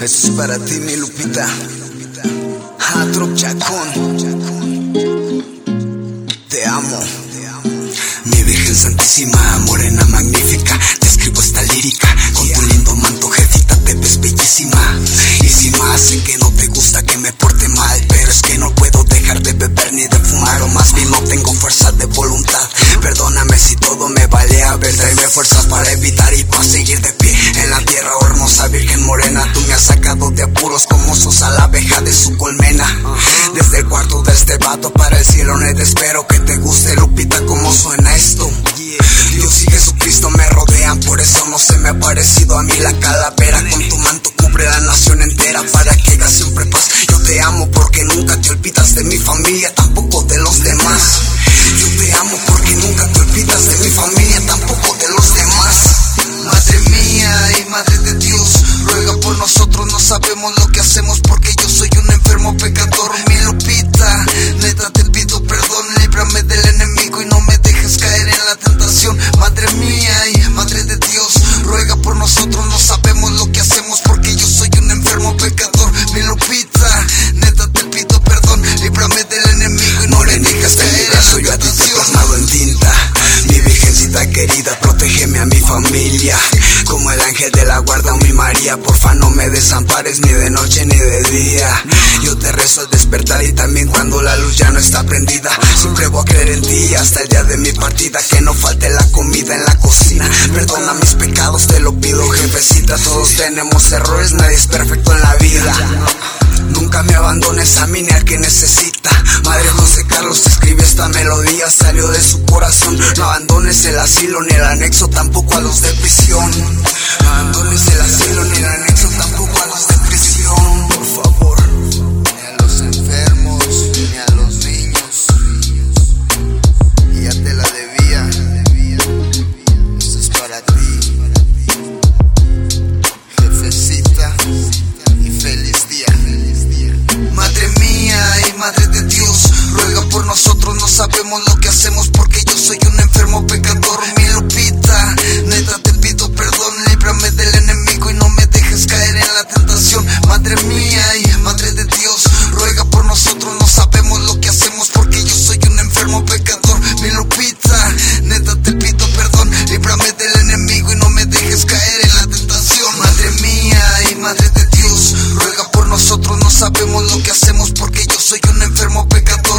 Eso es para ti, mi Lupita. Hatrop Chacón. Te amo. Mi Virgen Santísima, morena Tú me has sacado de apuros como sos a la abeja de su colmena. Desde el cuarto de este vato para el cielo, no te espero que te guste, Lupita, como suena esto. Dios y Jesucristo me rodean, por eso no se me ha parecido a mí la calavera. Con tu manto cubre la nación entera para que haga siempre paz. Yo te amo porque yo soy un enfermo pecador, mi Lupita. Guarda, mi María, porfa no me desampares ni de noche ni de día. Yo te rezo al despertar y también cuando la luz ya no está prendida. Siempre voy a creer en ti hasta el día de mi partida. Que no falte la comida en la cocina. Perdona mis pecados, te lo pido, jefecita. Todos tenemos errores, nadie es perfecto en la vida. Nunca me abandones a mí ni al que necesita. Esta melodía, salió de su corazón. No abandones el asilo ni el anexo, tampoco a los de prisión. No abandones el asilo ni el anexo, sabemos lo que hacemos porque yo soy un enfermo pecador. Mi Lupita, neta te pido perdón, líbrame del enemigo y no me dejes caer en la tentación. Madre mía y madre de Dios, ruega por nosotros. No sabemos lo que hacemos porque yo soy un enfermo pecador. Mi Lupita, neta te pido perdón, líbrame del enemigo y no me dejes caer en la tentación. Madre mía y madre de Dios, ruega por nosotros. No sabemos lo que hacemos porque yo soy un enfermo pecador.